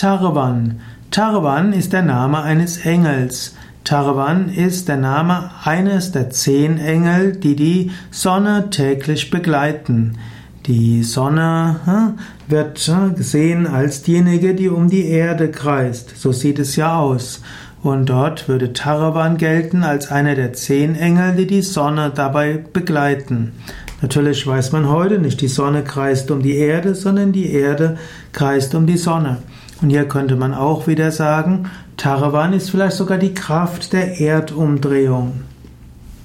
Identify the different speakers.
Speaker 1: Tarvan. Tarvan ist der Name eines Engels. Tarvan ist der Name eines der zehn Engel, die die Sonne täglich begleiten. Die Sonne wird gesehen als diejenige, die um die Erde kreist. So sieht es ja aus. Und dort würde Taravan gelten als einer der zehn Engel, die die Sonne dabei begleiten. Natürlich weiß man heute nicht, die Sonne kreist um die Erde, sondern die Erde kreist um die Sonne. Und hier könnte man auch wieder sagen, Taravan ist vielleicht sogar die Kraft der Erdumdrehung.